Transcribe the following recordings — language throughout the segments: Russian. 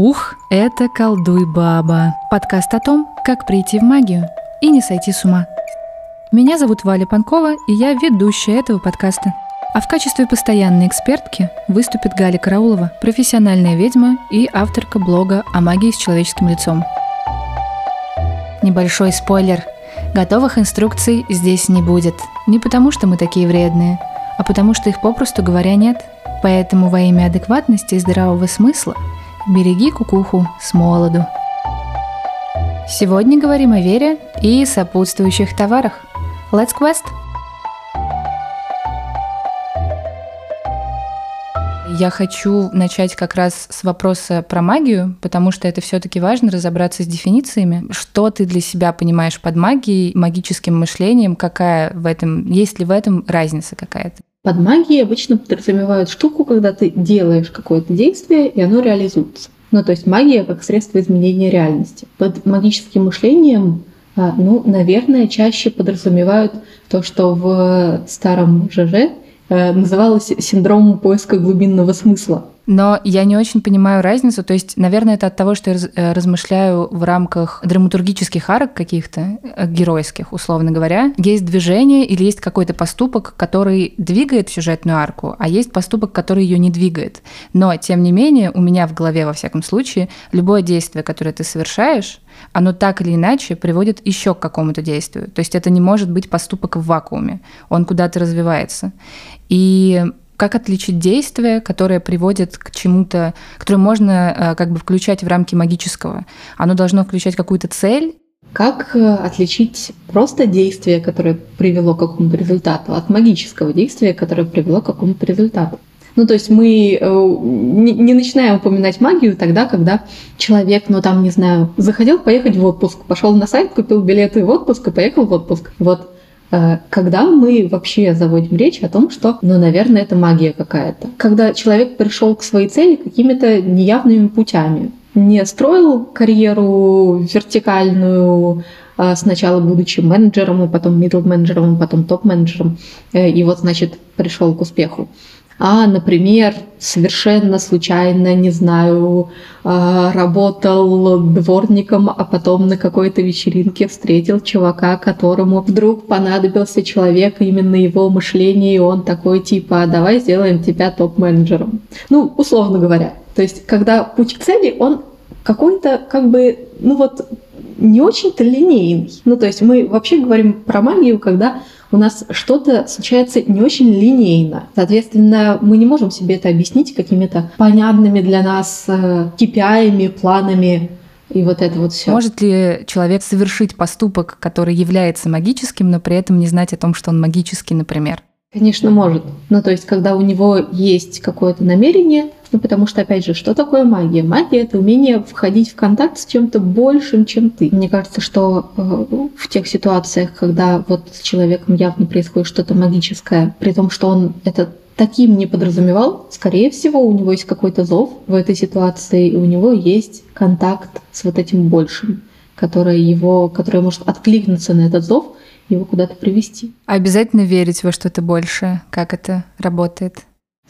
Ух, это «Колдуй, баба» – подкаст о том, как прийти в магию и не сойти с ума. Меня зовут Валя Панкова, и я ведущая этого подкаста. А в качестве постоянной экспертки выступит Галя Караулова, профессиональная ведьма и авторка блога о магии с человеческим лицом. Небольшой спойлер. Готовых инструкций здесь не будет. Не потому, что мы такие вредные, а потому что их попросту говоря нет. Поэтому во имя адекватности и здравого смысла береги кукуху с молоду. Сегодня говорим о вере и сопутствующих товарах. Let's quest! Я хочу начать как раз с вопроса про магию, потому что это все-таки важно разобраться с дефинициями. Что ты для себя понимаешь под магией, магическим мышлением, какая в этом, есть ли в этом разница какая-то? Под магией обычно подразумевают штуку, когда ты делаешь какое-то действие, и оно реализуется. Ну, то есть магия как средство изменения реальности. Под магическим мышлением, а, ну, наверное, чаще подразумевают то, что в старом ЖЖ э, называлось синдромом поиска глубинного смысла. Но я не очень понимаю разницу. То есть, наверное, это от того, что я э, размышляю в рамках драматургических арок каких-то, э, геройских, условно говоря. Есть движение или есть какой-то поступок, который двигает сюжетную арку, а есть поступок, который ее не двигает. Но, тем не менее, у меня в голове, во всяком случае, любое действие, которое ты совершаешь, оно так или иначе приводит еще к какому-то действию. То есть это не может быть поступок в вакууме. Он куда-то развивается. И как отличить действие, которое приводит к чему-то, которое можно э, как бы включать в рамки магического? Оно должно включать какую-то цель? Как э, отличить просто действие, которое привело к какому-то результату, от магического действия, которое привело к какому-то результату? Ну, то есть мы э, не начинаем упоминать магию тогда, когда человек, ну там, не знаю, захотел поехать в отпуск, пошел на сайт, купил билеты в отпуск и поехал в отпуск. Вот когда мы вообще заводим речь о том, что, ну, наверное, это магия какая-то. Когда человек пришел к своей цели какими-то неявными путями, не строил карьеру вертикальную, а сначала будучи менеджером, а потом middle менеджером, а потом топ менеджером, э, и вот, значит, пришел к успеху а, например, совершенно случайно, не знаю, а, работал дворником, а потом на какой-то вечеринке встретил чувака, которому вдруг понадобился человек, именно его мышление, и он такой типа, «А давай сделаем тебя топ-менеджером. Ну, условно говоря. То есть, когда путь к цели, он какой-то как бы, ну вот, не очень-то линейный. Ну, то есть мы вообще говорим про магию, когда у нас что-то случается не очень линейно. Соответственно, мы не можем себе это объяснить какими-то понятными для нас KPI, э, планами, и вот это вот все. Может ли человек совершить поступок, который является магическим, но при этом не знать о том, что он магический, например? Конечно, может. Ну, то есть, когда у него есть какое-то намерение, ну, потому что, опять же, что такое магия? Магия — это умение входить в контакт с чем-то большим, чем ты. Мне кажется, что э, в тех ситуациях, когда вот с человеком явно происходит что-то магическое, при том, что он это таким не подразумевал, скорее всего, у него есть какой-то зов в этой ситуации, и у него есть контакт с вот этим большим, которое его, которое может откликнуться на этот зов его куда-то привести. А обязательно верить во что-то большее? Как это работает?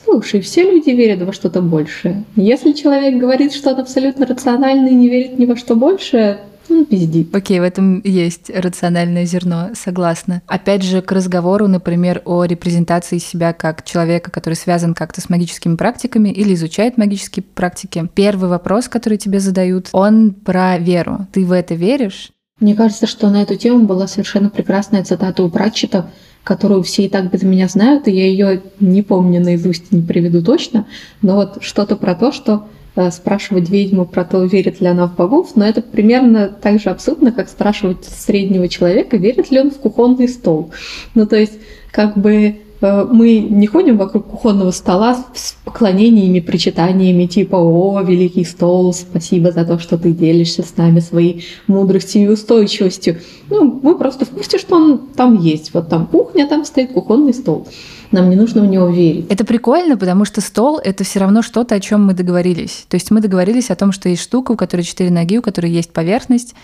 Слушай, все люди верят во что-то большее. Если человек говорит, что он абсолютно рациональный и не верит ни во что большее, он пиздит. Окей, в этом есть рациональное зерно, согласна. Опять же, к разговору, например, о репрезентации себя как человека, который связан как-то с магическими практиками или изучает магические практики. Первый вопрос, который тебе задают, он про веру. Ты в это веришь? Мне кажется, что на эту тему была совершенно прекрасная цитата у Пратчета, которую все и так без меня знают, и я ее не помню наизусть, не приведу точно, но вот что-то про то, что э, спрашивать ведьму про то, верит ли она в богов, но это примерно так же абсурдно, как спрашивать среднего человека, верит ли он в кухонный стол. Ну, то есть, как бы мы не ходим вокруг кухонного стола с поклонениями, причитаниями типа «О, великий стол, спасибо за то, что ты делишься с нами своей мудростью и устойчивостью». Ну, мы просто в курсе, что он там есть. Вот там кухня, там стоит кухонный стол. Нам не нужно в него верить. Это прикольно, потому что стол — это все равно что-то, о чем мы договорились. То есть мы договорились о том, что есть штука, у которой четыре ноги, у которой есть поверхность.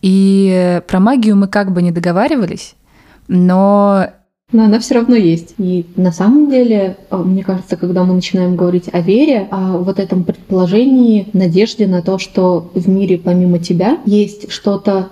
И про магию мы как бы не договаривались, но но она все равно есть. И на самом деле, а, мне кажется, когда мы начинаем говорить о вере, о вот этом предположении, надежде на то, что в мире помимо тебя есть что-то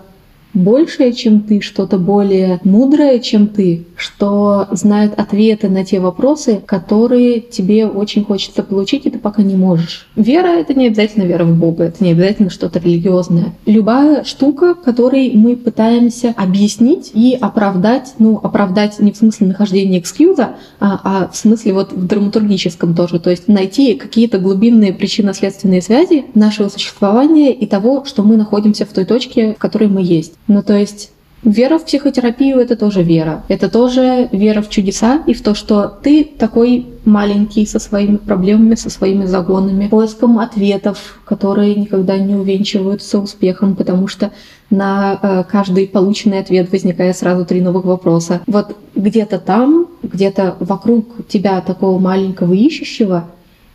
большее, чем ты, что-то более мудрое, чем ты, что знает ответы на те вопросы, которые тебе очень хочется получить, и ты пока не можешь. Вера — это не обязательно вера в Бога, это не обязательно что-то религиозное. Любая штука, которой мы пытаемся объяснить и оправдать, ну, оправдать не в смысле нахождения экскьюза, а, а в смысле вот в драматургическом тоже, то есть найти какие-то глубинные причинно-следственные связи нашего существования и того, что мы находимся в той точке, в которой мы есть. Ну, то есть Вера в психотерапию — это тоже вера. Это тоже вера в чудеса и в то, что ты такой маленький со своими проблемами, со своими загонами, поиском ответов, которые никогда не увенчиваются успехом, потому что на э, каждый полученный ответ возникает сразу три новых вопроса. Вот где-то там, где-то вокруг тебя такого маленького ищущего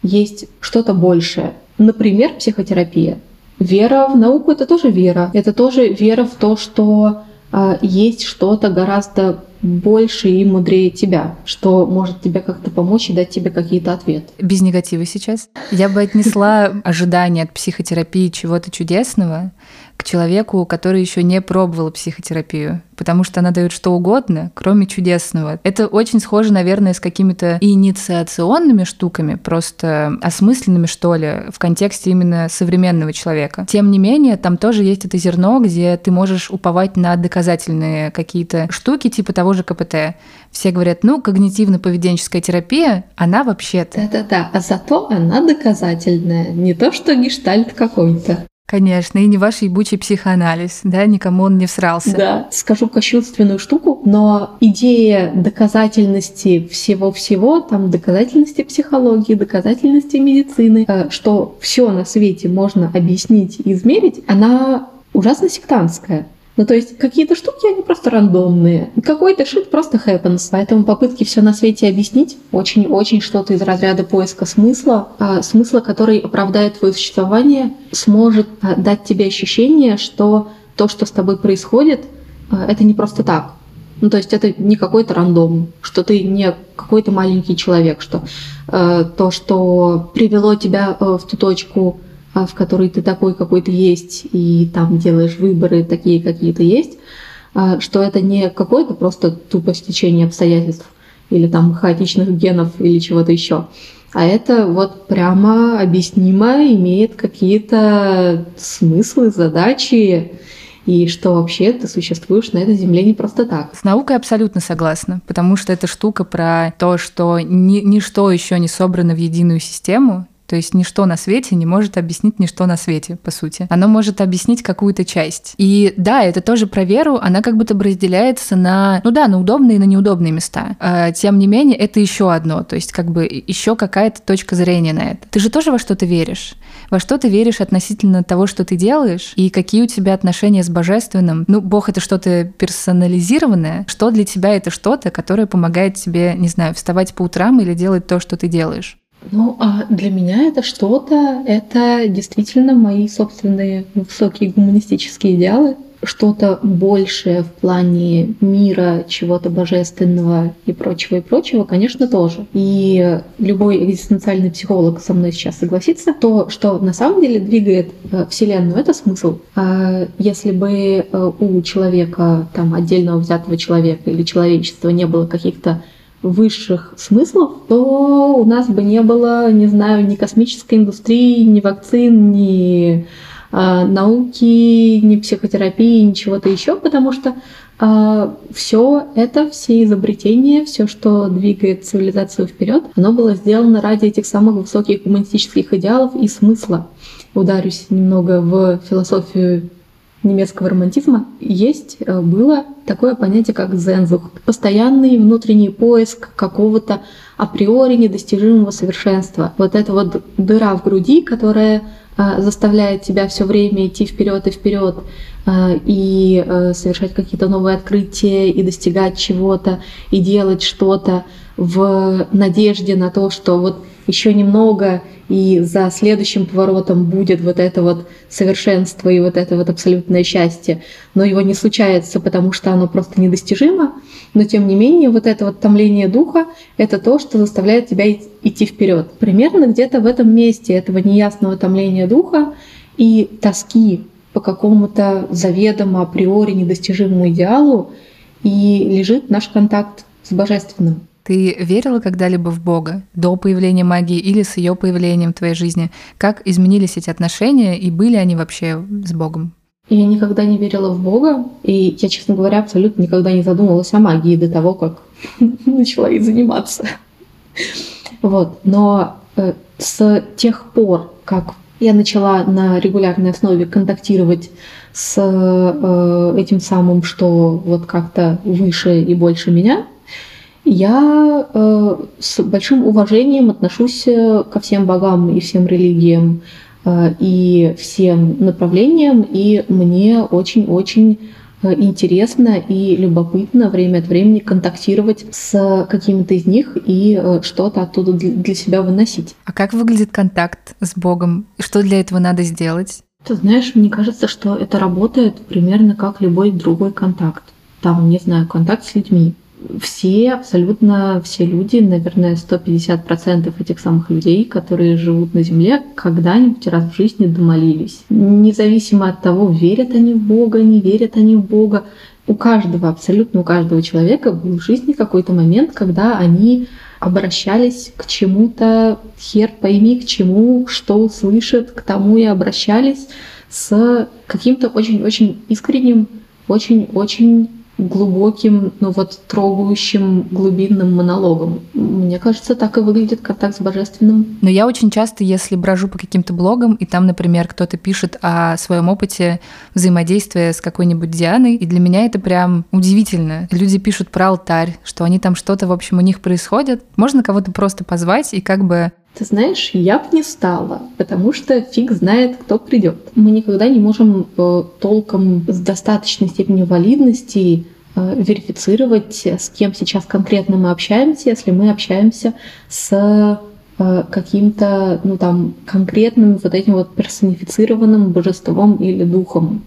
есть что-то большее. Например, психотерапия. Вера в науку — это тоже вера. Это тоже вера в то, что э, есть что-то гораздо больше и мудрее тебя, что может тебе как-то помочь и дать тебе какие-то ответы. Без негатива сейчас. Я бы отнесла ожидание от психотерапии чего-то чудесного к человеку, который еще не пробовал психотерапию, потому что она дает что угодно, кроме чудесного. Это очень схоже, наверное, с какими-то инициационными штуками, просто осмысленными, что ли, в контексте именно современного человека. Тем не менее, там тоже есть это зерно, где ты можешь уповать на доказательные какие-то штуки, типа того же КПТ. Все говорят, ну, когнитивно-поведенческая терапия, она вообще-то. Да-да-да, а зато она доказательная, не то что гештальт какой-то. Конечно, и не ваш ебучий психоанализ, да, никому он не всрался. Да, скажу кощунственную штуку, но идея доказательности всего-всего, там доказательности психологии, доказательности медицины, э, что все на свете можно объяснить и измерить, она ужасно сектантская. Ну, то есть какие-то штуки, они просто рандомные. Какой-то шит просто happens. Поэтому попытки все на свете объяснить очень-очень что-то из разряда поиска смысла, а смысла, который оправдает твое существование, сможет а, дать тебе ощущение, что то, что с тобой происходит, а, это не просто так. Ну, то есть это не какой-то рандом, что ты не какой-то маленький человек, что э, то, что привело тебя э, в ту точку, в которой ты такой, какой ты есть, и там делаешь выборы такие, какие ты есть, а, что это не какое-то просто тупо стечение обстоятельств или там хаотичных генов или чего-то еще, а это вот прямо объяснимо, имеет какие-то смыслы, задачи, и что вообще ты существуешь на этой земле не просто так. С наукой абсолютно согласна, потому что эта штука про то, что ни, ничто еще не собрано в единую систему, то есть ничто на свете не может объяснить ничто на свете, по сути. Оно может объяснить какую-то часть. И да, это тоже про веру, она как будто бы разделяется на, ну да, на удобные и на неудобные места. А, тем не менее, это еще одно, то есть как бы еще какая-то точка зрения на это. Ты же тоже во что-то веришь. Во что ты веришь относительно того, что ты делаешь, и какие у тебя отношения с божественным. Ну, Бог — это что-то персонализированное. Что для тебя это что-то, которое помогает тебе, не знаю, вставать по утрам или делать то, что ты делаешь? Ну, а для меня это что-то, это действительно мои собственные высокие гуманистические идеалы, что-то большее в плане мира, чего-то божественного и прочего, и прочего, конечно, тоже. И любой экзистенциальный психолог со мной сейчас согласится, то, что на самом деле двигает э, Вселенную, это смысл. А если бы э, у человека, там, отдельного взятого человека или человечества не было каких-то высших смыслов, то у нас бы не было, не знаю, ни космической индустрии, ни вакцин, ни э, науки, ни психотерапии, ничего-то еще, потому что э, а, все это, все изобретения, все, что двигает цивилизацию вперед, оно было сделано ради этих самых высоких гуманистических идеалов и смысла. Ударюсь немного в философию немецкого романтизма есть, э, было такое понятие, как зензух. Постоянный внутренний поиск какого-то априори недостижимого совершенства. Вот эта вот дыра в груди, которая заставляет тебя все время идти вперед и вперед э, и совершать какие-то новые открытия и достигать чего-то и делать что-то в надежде на то, что вот еще немного и за следующим поворотом будет вот это вот совершенство и вот это вот абсолютное счастье, но его не случается, потому что оно просто недостижимо, но тем не менее вот это вот томление духа — это то, что заставляет тебя идти вперед. Примерно где-то в этом месте этого неясного томления духа и тоски по какому-то заведомо априори недостижимому идеалу и лежит наш контакт с Божественным. Ты верила когда-либо в Бога до появления магии или с ее появлением в твоей жизни? Как изменились эти отношения и были они вообще с Богом? Я никогда не верила в Бога, и я, честно говоря, абсолютно никогда не задумывалась о магии до того, как начала ей заниматься. Вот. Но э, с тех пор, как я начала на регулярной основе контактировать с э, этим самым, что вот как-то выше и больше меня, я э, с большим уважением отношусь э, ко всем богам и всем религиям э, и всем направлениям, и мне очень-очень интересно и любопытно время от времени контактировать с какими-то из них и э, что-то оттуда для себя выносить. А как выглядит контакт с Богом? Что для этого надо сделать? Ты знаешь, мне кажется, что это работает примерно как любой другой контакт. Там, не знаю, контакт с людьми все, абсолютно все люди, наверное, 150% этих самых людей, которые живут на Земле, когда-нибудь раз в жизни домолились. Независимо от того, верят они в Бога, не верят они в Бога, у каждого, абсолютно у каждого человека был в жизни какой-то момент, когда они обращались к чему-то, хер пойми к чему, что услышат, к тому и обращались с каким-то очень-очень искренним, очень-очень глубоким, ну вот трогающим глубинным монологом. Мне кажется, так и выглядит контакт с божественным. Но я очень часто, если брожу по каким-то блогам, и там, например, кто-то пишет о своем опыте взаимодействия с какой-нибудь Дианой, и для меня это прям удивительно. Люди пишут про алтарь, что они там что-то, в общем, у них происходит. Можно кого-то просто позвать и как бы ты знаешь, я бы не стала, потому что фиг знает, кто придет. Мы никогда не можем э, толком с достаточной степенью валидности э, верифицировать, с кем сейчас конкретно мы общаемся, если мы общаемся с э, каким-то, ну там, конкретным вот этим вот персонифицированным божеством или духом.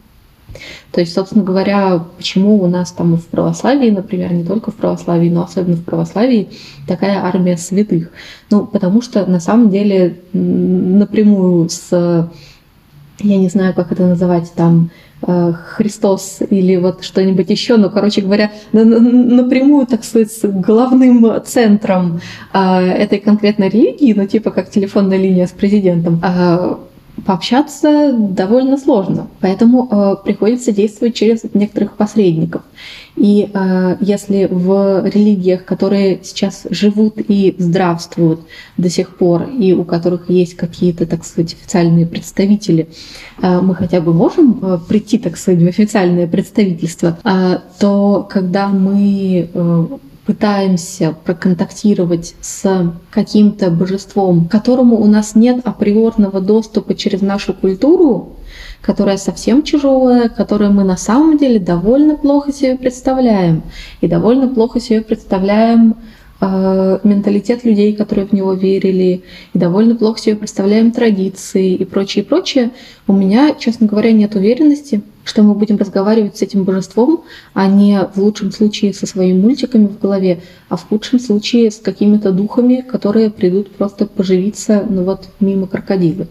То есть, собственно говоря, почему у нас там в православии, например, не только в православии, но особенно в православии, такая армия святых? Ну, потому что на самом деле напрямую с, я не знаю, как это называть, там, э, Христос или вот что-нибудь еще, но, короче говоря, напрямую, так сказать, с главным центром э, этой конкретной религии, ну, типа как телефонная линия с президентом, э, пообщаться довольно сложно, поэтому э, приходится действовать через некоторых посредников. И э, если в религиях, которые сейчас живут и здравствуют до сих пор, и у которых есть какие-то, так сказать, официальные представители, э, мы хотя бы можем э, прийти, так сказать, в официальное представительство, э, то когда мы э, пытаемся проконтактировать с каким-то божеством, которому у нас нет априорного доступа через нашу культуру, которая совсем чужое, которое мы на самом деле довольно плохо себе представляем. И довольно плохо себе представляем э, менталитет людей, которые в него верили, и довольно плохо себе представляем традиции и прочее, прочее, у меня, честно говоря, нет уверенности, что мы будем разговаривать с этим божеством, а не в лучшем случае со своими мультиками в голове, а в худшем случае с какими-то духами, которые придут просто поживиться, ну вот, мимо крокодила.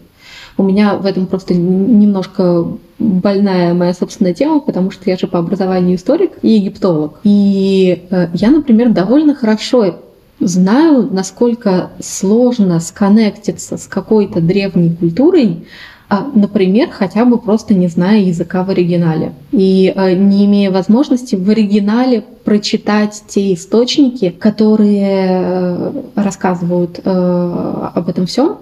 У меня в этом просто немножко больная моя собственная тема, потому что я же по образованию историк и египтолог. И э, я, например, довольно хорошо знаю, насколько сложно сконнектиться с какой-то древней культурой, например, хотя бы просто не зная языка в оригинале и э, не имея возможности в оригинале прочитать те источники, которые э, рассказывают об этом всем,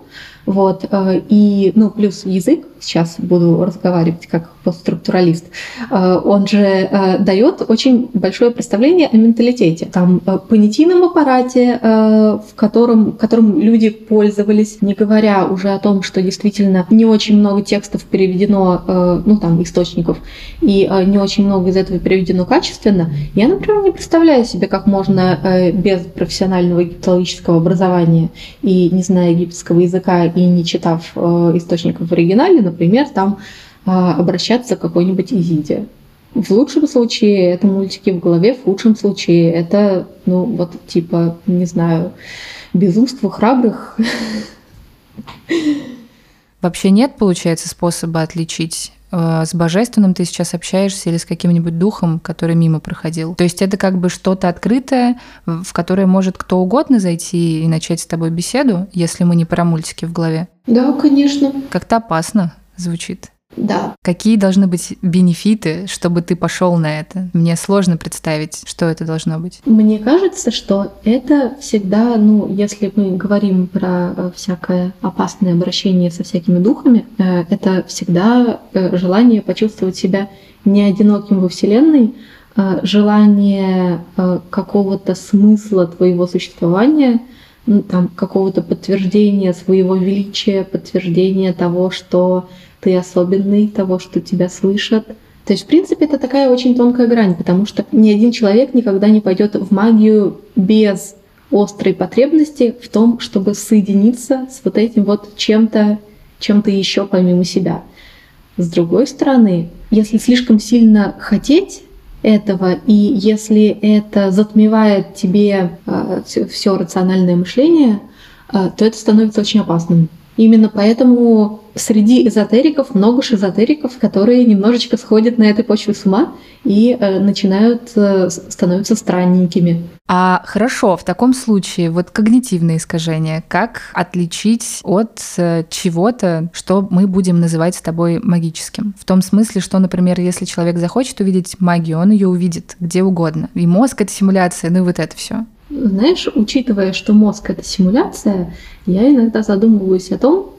вот. Э, и, ну, плюс язык, сейчас буду разговаривать как постструктуралист, э, он же э, дает очень большое представление о менталитете. Там понятийном аппарате, в котором, которым люди пользовались, не говоря уже о том, что действительно не очень много текстов переведено, ну, там, источников, и не очень много из этого переведено качественно. Я, например, не представляю себе, как можно без профессионального египтологического образования и не зная египетского языка и не читав э, источников в оригинале, например, там э, обращаться к какой-нибудь Изиде. В лучшем случае это мультики в голове, в худшем случае это, ну, вот типа, не знаю, безумство храбрых. Вообще нет, получается, способа отличить э, с божественным ты сейчас общаешься или с каким-нибудь духом, который мимо проходил. То есть это как бы что-то открытое, в которое может кто угодно зайти и начать с тобой беседу, если мы не про мультики в голове. Да, конечно. Как-то опасно звучит. Да. Какие должны быть бенефиты, чтобы ты пошел на это? Мне сложно представить, что это должно быть. Мне кажется, что это всегда, ну, если мы говорим про э, всякое опасное обращение со всякими духами, э, это всегда э, желание почувствовать себя не одиноким во Вселенной, желание какого-то смысла твоего существования, ну, там, какого-то подтверждения своего величия, подтверждения того, что ты особенный, того, что тебя слышат. То есть, в принципе, это такая очень тонкая грань, потому что ни один человек никогда не пойдет в магию без острой потребности в том, чтобы соединиться с вот этим вот чем-то, чем-то еще помимо себя. С другой стороны, если слишком сильно хотеть этого, и если это затмевает тебе э, все рациональное мышление, э, то это становится очень опасным. Именно поэтому среди эзотериков много шизотериков, которые немножечко сходят на этой почве с ума и э, начинают э, становиться странненькими. А хорошо, в таком случае вот когнитивные искажения, как отличить от э, чего-то, что мы будем называть с тобой магическим? В том смысле, что, например, если человек захочет увидеть магию, он ее увидит где угодно. И мозг — это симуляция, ну и вот это все. Знаешь, учитывая, что мозг это симуляция, я иногда задумываюсь о том,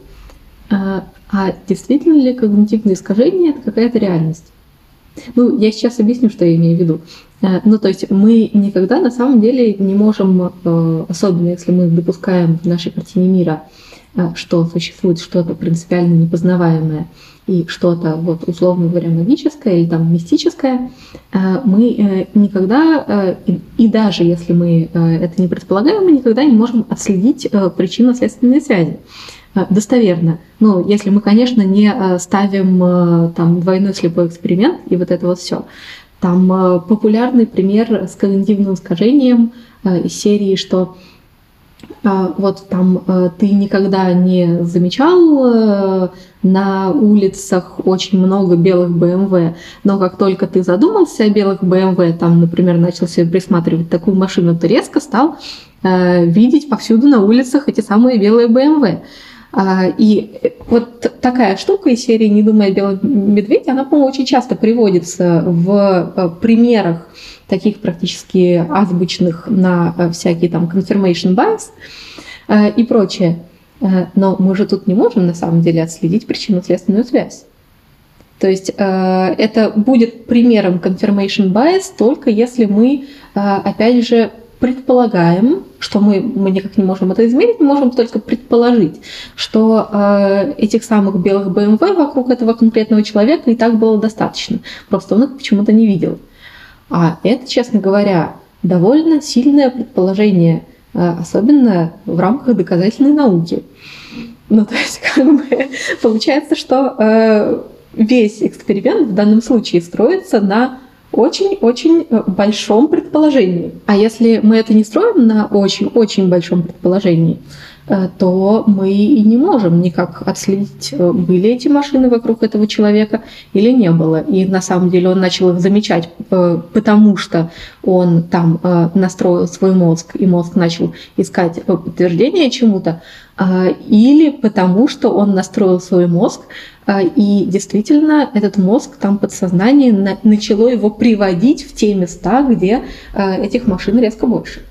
а, а действительно ли когнитивные искажения это какая-то реальность? Ну, я сейчас объясню, что я имею в виду. А, ну, то есть мы никогда на самом деле не можем, а, особенно если мы допускаем в нашей картине мира, что существует что-то принципиально непознаваемое, и что-то, вот, условно говоря, магическое или там мистическое, э, мы э, никогда, э, и даже если мы это не предполагаем, мы никогда не можем отследить причинно-следственные связи достоверно. Ну, если мы, конечно, не ставим там двойной слепой эксперимент и вот это вот все. Там популярный пример с когнитивным искажением из серии, что а, вот там э, ты никогда не замечал э, на улицах очень много белых БМВ, но как только ты задумался о белых БМВ, там, например, начал себе присматривать такую машину, ты резко стал э, видеть повсюду на улицах эти самые белые БМВ. А, и вот такая штука из серии «Не думай о белом медведе», она, по-моему, очень часто приводится в примерах таких практически азбучных на э, всякие там confirmation bias э, и прочее. Э, но мы же тут не можем на самом деле отследить причинно-следственную связь. То есть это будет примером confirmation bias только если мы, опять же, предполагаем, что мы, мы никак не можем это измерить, мы можем только предположить, что э, этих самых белых BMW вокруг этого конкретного человека и так было достаточно. Просто он их почему-то не видел. А это, честно говоря, довольно сильное предположение, э, особенно в рамках доказательной науки. Ну, то есть, как бы, получается, что э, весь эксперимент в данном случае строится на очень-очень э, большом предположении. А если мы это не строим на очень-очень большом предположении, то мы и не можем никак отследить, э, были эти машины вокруг этого человека или не было. И на самом деле он начал их замечать, э, потому что он там настроил свой мозг, и мозг начал искать подтверждение чему-то, или потому что он настроил свой мозг, и действительно этот мозг там подсознание начало его приводить в те места, где этих машин резко больше.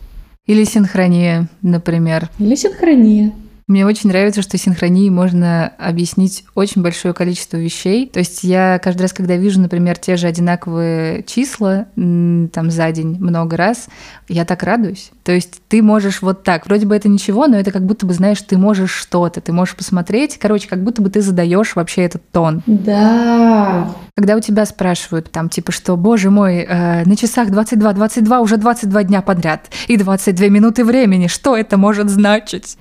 Или синхрония, например. Или синхрония. Мне очень нравится, что синхронии можно объяснить очень большое количество вещей. То есть я каждый раз, когда вижу, например, те же одинаковые числа там за день много раз, я так радуюсь. То есть ты можешь вот так. Вроде бы это ничего, но это как будто бы, знаешь, ты можешь что-то, ты можешь посмотреть. Короче, как будто бы ты задаешь вообще этот тон. Да. Когда у тебя спрашивают там, типа, что, боже мой, э, на часах 22, 22, уже 22 дня подряд и 22 минуты времени, что это может значить?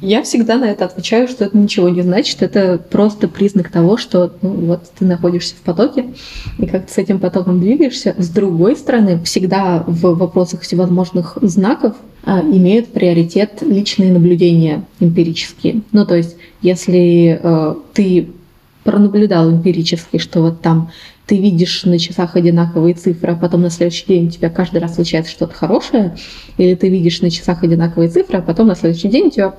Я всегда на это отвечаю, что это ничего не значит, это просто признак того, что ну, вот ты находишься в потоке, и как ты с этим потоком двигаешься. С другой стороны, всегда в вопросах всевозможных знаков а, имеют приоритет личные наблюдения эмпирические. Ну, то есть, если э, ты пронаблюдал эмпирически, что вот там ты видишь на часах одинаковые цифры, а потом на следующий день у тебя каждый раз случается что-то хорошее, или ты видишь на часах одинаковые цифры, а потом на следующий день у тебя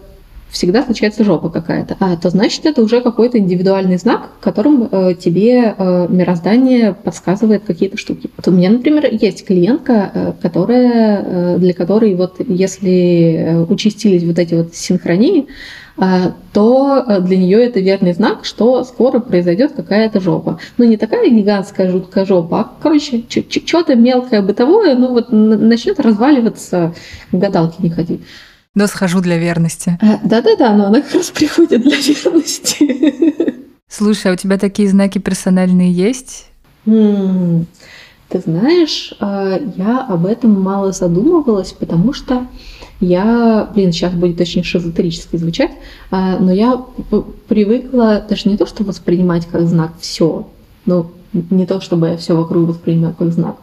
всегда случается жопа какая-то, а то значит это уже какой-то индивидуальный знак, которым э, тебе э, мироздание подсказывает какие-то штуки. Вот у меня, например, есть клиентка, э, которая, э, для которой вот если э, участились вот эти вот синхронии, то э, для нее это верный знак, что скоро произойдет какая-то жопа. Ну, не такая гигантская жуткая жопа, а, короче, что-то мелкое бытовое, ну, вот начнет разваливаться, гадалки не ходи. Да, схожу для верности. А, да-да-да, но она как раз приходит для верности. Слушай, а у тебя такие знаки персональные есть? Ты знаешь, я об этом мало задумывалась, потому что я, блин, сейчас будет очень шизотерически звучать, а, но я привыкла даже не то, что воспринимать как знак все, ну, не то, чтобы я все вокруг воспринимаю как знак,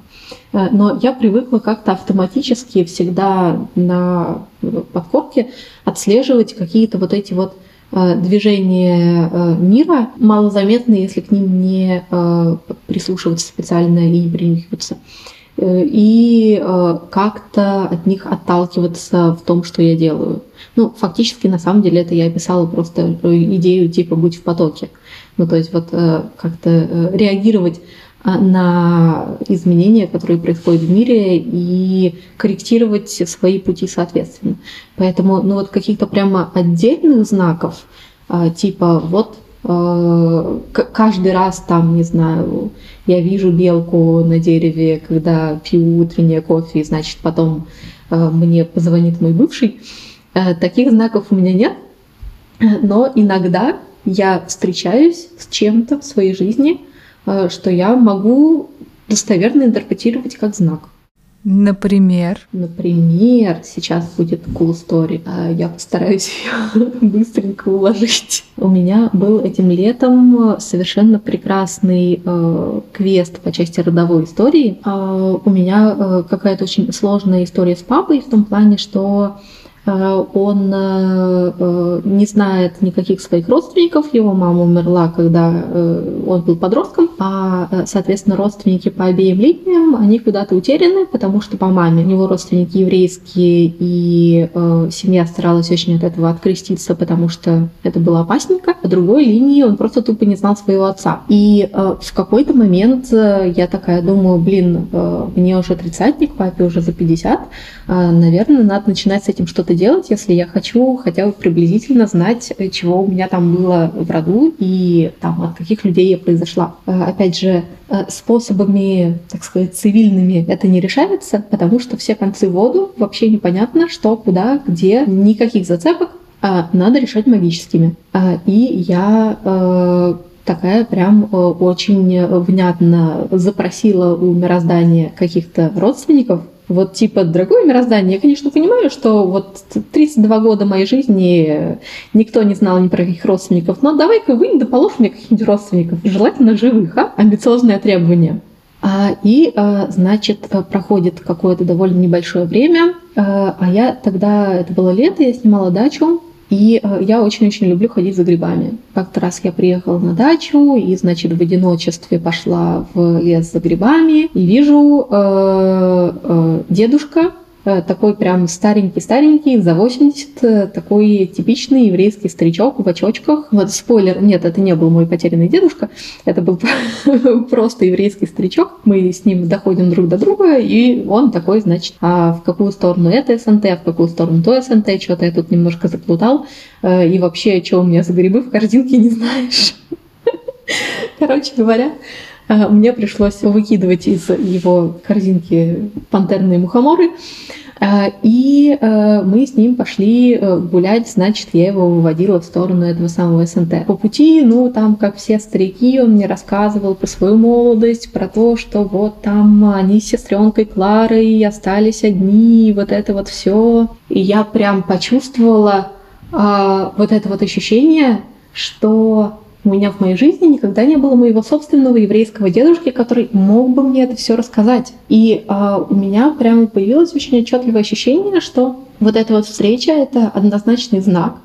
а, но я привыкла как-то автоматически всегда на подкорке отслеживать какие-то вот эти вот а, движения мира, малозаметные, если к ним не прислушиваться специально и не принюхиваться. Э, и э, как-то от них отталкиваться в том, что я делаю. Ну, фактически, на самом деле, это я описала просто э, идею типа «будь в потоке». Ну, то есть вот как-то реагировать на изменения, которые происходят в мире, и корректировать свои пути соответственно. Поэтому, ну вот каких-то прямо отдельных знаков, типа вот каждый раз там, не знаю, я вижу белку на дереве, когда пью утреннее кофе, и значит потом э, мне позвонит мой бывший. Э, таких знаков у меня нет, но иногда я встречаюсь с чем-то в своей жизни, э, что я могу достоверно интерпретировать как знак. Например? Например, сейчас будет cool story, а я постараюсь ее быстренько уложить. У меня был этим летом совершенно прекрасный э, квест по части родовой истории. Э, у меня э, какая-то очень сложная история с папой в том плане, что он э, э, не знает никаких своих родственников. Его мама умерла, когда он был подростком, а, соответственно, родственники по обеим линиям, они куда-то утеряны, потому что по маме у него родственники еврейские, и семья старалась очень от этого откреститься, потому что это было опасненько. По другой линии он просто тупо не знал своего отца. И в какой-то момент я такая думаю, блин, мне уже тридцатник, папе уже за 50, наверное, надо начинать с этим что-то делать, если я хочу хотя бы приблизительно знать, э, чего у меня там было в роду и там, от каких людей я произошла. Э, опять же, э, способами, так сказать, цивильными это не решается, потому что все концы в воду, вообще непонятно, что, куда, где, никаких зацепок, а надо решать магическими. И я такая прям очень внятно запросила у мироздания каких-то родственников, вот типа дорогое мироздание, я, конечно, понимаю, что вот 32 года моей жизни никто не знал ни про каких родственников, но давай-ка вынь да положь мне каких-нибудь родственников, желательно живых, а? Амбициозное требование. А, и, а, значит, проходит какое-то довольно небольшое время, а, а я тогда, это было лето, я снимала дачу, и э, я очень-очень люблю ходить за грибами. Как-то раз я приехала на дачу и, значит, в одиночестве пошла в лес за грибами и вижу э, э, дедушка такой прям старенький-старенький, за 80, э, такой типичный еврейский старичок в очочках. Вот спойлер, нет, это не был мой потерянный дедушка, это был просто еврейский старичок. Мы с ним доходим друг до друга, и он такой, значит, а в какую сторону это СНТ, а в какую сторону то СНТ, что-то я тут немножко заплутал, э, и вообще, что у меня за грибы в корзинке, не знаешь. Короче говоря, мне пришлось выкидывать из его корзинки пантерные мухоморы. А, и а, мы с ним пошли э, гулять, значит, я его выводила в сторону этого самого СНТ. По пути, ну, там, как все старики, он мне рассказывал про свою молодость, про то, что вот там они с сестренкой Кларой остались одни, вот это вот все. И я прям почувствовала, вот это вот ощущение, что у меня в моей жизни никогда не было моего собственного еврейского дедушки, который мог бы мне это все рассказать. И а, у меня прямо появилось очень отчетливое ощущение, что вот эта вот встреча — это однозначный знак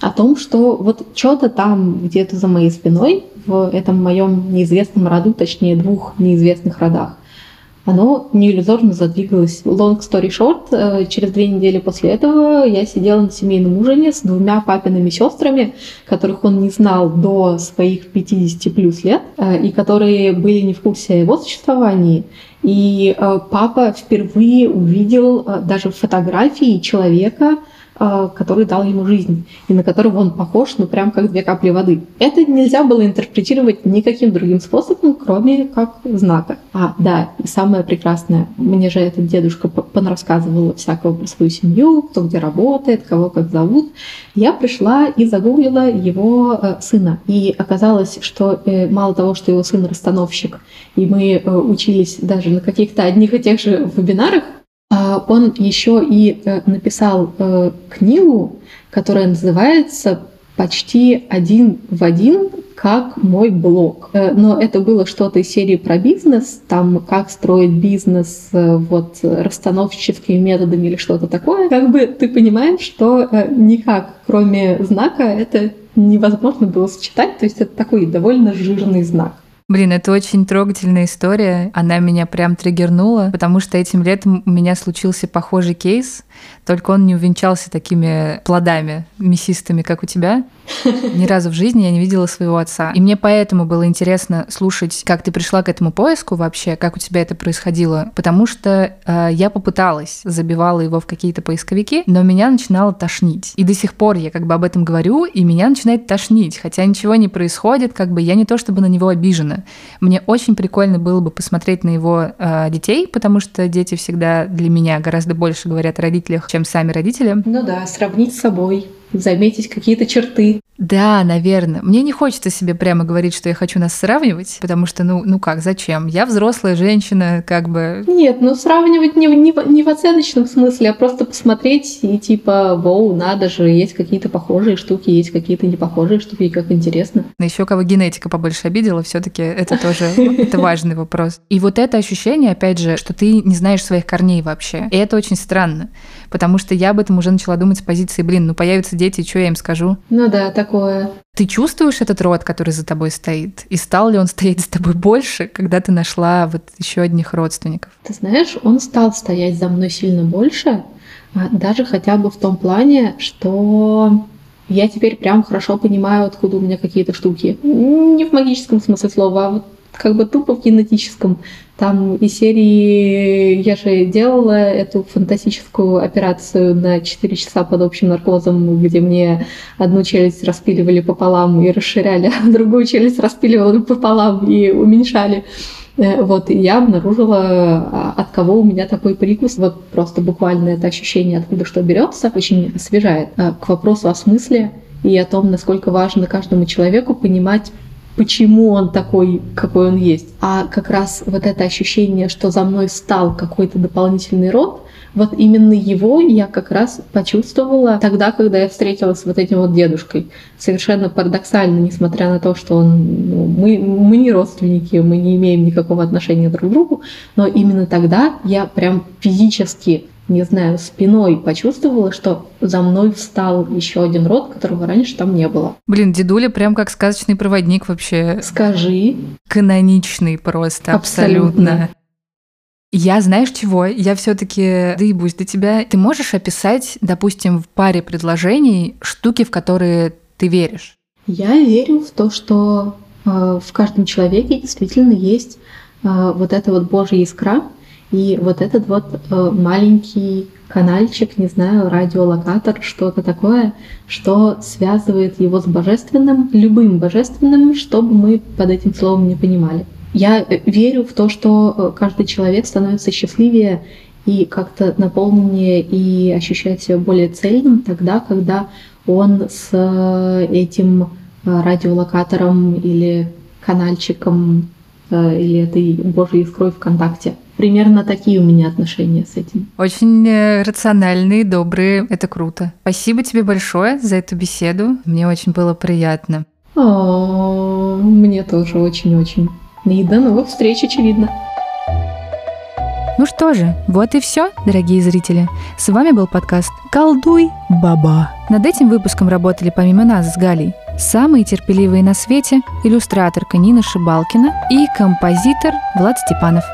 о том, что вот что-то там где-то за моей спиной в этом моем неизвестном роду, точнее двух неизвестных родах, оно неиллюзорно задвигалось. Long story short, э, через две недели после этого я сидела на семейном ужине с двумя папиными сестрами, которых он не знал до своих 50 плюс лет, э, и которые были не в курсе о его существовании. И э, папа впервые увидел даже фотографии человека, который дал ему жизнь, и на которого он похож, ну, прям как две капли воды. Это нельзя было интерпретировать никаким другим способом, кроме как знака. А, да, и самое прекрасное, мне же этот дедушка рассказывал всякого про свою семью, кто где работает, кого как зовут. Я пришла и загуглила его э, сына. И оказалось, что э, мало того, что его сын расстановщик, и мы э, учились даже на каких-то одних и тех же вебинарах, он еще и э, написал э, книгу, которая называется почти один в один как мой блог. Э, но это было что-то из серии про бизнес, там как строить бизнес вот расстановщическими методами или что-то такое. Как бы ты понимаешь, что никак, кроме знака, это невозможно было сочетать. То есть это такой довольно жирный знак. Блин, это очень трогательная история. Она меня прям триггернула, потому что этим летом у меня случился похожий кейс, только он не увенчался такими плодами мясистыми, как у тебя. Ни разу в жизни я не видела своего отца. И мне поэтому было интересно слушать, как ты пришла к этому поиску вообще, как у тебя это происходило. Потому что э, я попыталась, забивала его в какие-то поисковики, но меня начинало тошнить. И до сих пор я как бы об этом говорю, и меня начинает тошнить. Хотя ничего не происходит, как бы я не то чтобы на него обижена. Мне очень прикольно было бы посмотреть на его э, детей, потому что дети всегда для меня гораздо больше говорят о родителях, чем сами родители. Ну да, сравнить с собой заметить какие-то черты. Да, наверное. Мне не хочется себе прямо говорить, что я хочу нас сравнивать, потому что, ну, ну как, зачем? Я взрослая женщина, как бы... Нет, ну сравнивать не, не, не в оценочном смысле, а просто посмотреть и типа, вау, надо же, есть какие-то похожие штуки, есть какие-то непохожие штуки, как интересно. Но еще кого генетика побольше обидела, все таки это тоже это важный вопрос. И вот это ощущение, опять же, что ты не знаешь своих корней вообще. И это очень странно, потому что я об этом уже начала думать с позиции, блин, ну появятся дети, что я им скажу? Ну да, такое. Ты чувствуешь этот род, который за тобой стоит? И стал ли он стоять за тобой больше, когда ты нашла вот еще одних родственников? Ты знаешь, он стал стоять за мной сильно больше, а, даже хотя бы в том плане, что я теперь прям хорошо понимаю, откуда у меня какие-то штуки. Не в магическом смысле слова, а вот как бы тупо в кинетическом. Там из серии я же делала эту фантастическую операцию на 4 часа под общим наркозом, где мне одну челюсть распиливали пополам и расширяли, а другую челюсть распиливали пополам и уменьшали. Э, вот, и я обнаружила, а, от кого у меня такой прикус. Вот просто буквально это ощущение, откуда что берется, очень освежает. А, к вопросу о смысле и о том, насколько важно каждому человеку понимать почему он такой, какой он есть. А как раз вот это ощущение, что за мной стал какой-то дополнительный род, вот именно его я как раз почувствовала тогда, когда я встретилась с вот этим вот дедушкой. Совершенно парадоксально, несмотря на то, что он, ну, мы, мы не родственники, мы не имеем никакого отношения друг к другу, но именно тогда я прям физически не знаю, спиной почувствовала, что за мной встал еще один род, которого раньше там не было. Блин, дедуля прям как сказочный проводник вообще. Скажи. Каноничный просто, абсолютно. абсолютно. Я, знаешь чего? Я все-таки доебусь до тебя. Ты можешь описать, допустим, в паре предложений штуки, в которые ты веришь? Я верю в то, что э, в каждом человеке действительно есть э, вот эта вот Божья искра, и вот этот вот э, маленький канальчик, не знаю, радиолокатор, что-то такое, что связывает его с божественным, любым божественным, что бы мы под этим словом не понимали. Я э, верю в то, что э, каждый человек становится счастливее и как-то наполненнее и ощущает себя более цельным тогда, когда он с этим радиолокатором или канальчиком или этой Божьей искрой в контакте. Примерно такие у меня отношения с этим. Очень э, рациональные, добрые. Это круто. Спасибо тебе большое за эту беседу. Мне очень было приятно. О, мне тоже очень-очень. И до новых встреч, очевидно. Ну что же, вот и все, дорогие зрители. С вами был подкаст «Колдуй, баба». Над этим выпуском работали помимо нас с Галей самые терпеливые на свете иллюстраторка Нина Шибалкина и композитор Влад Степанов.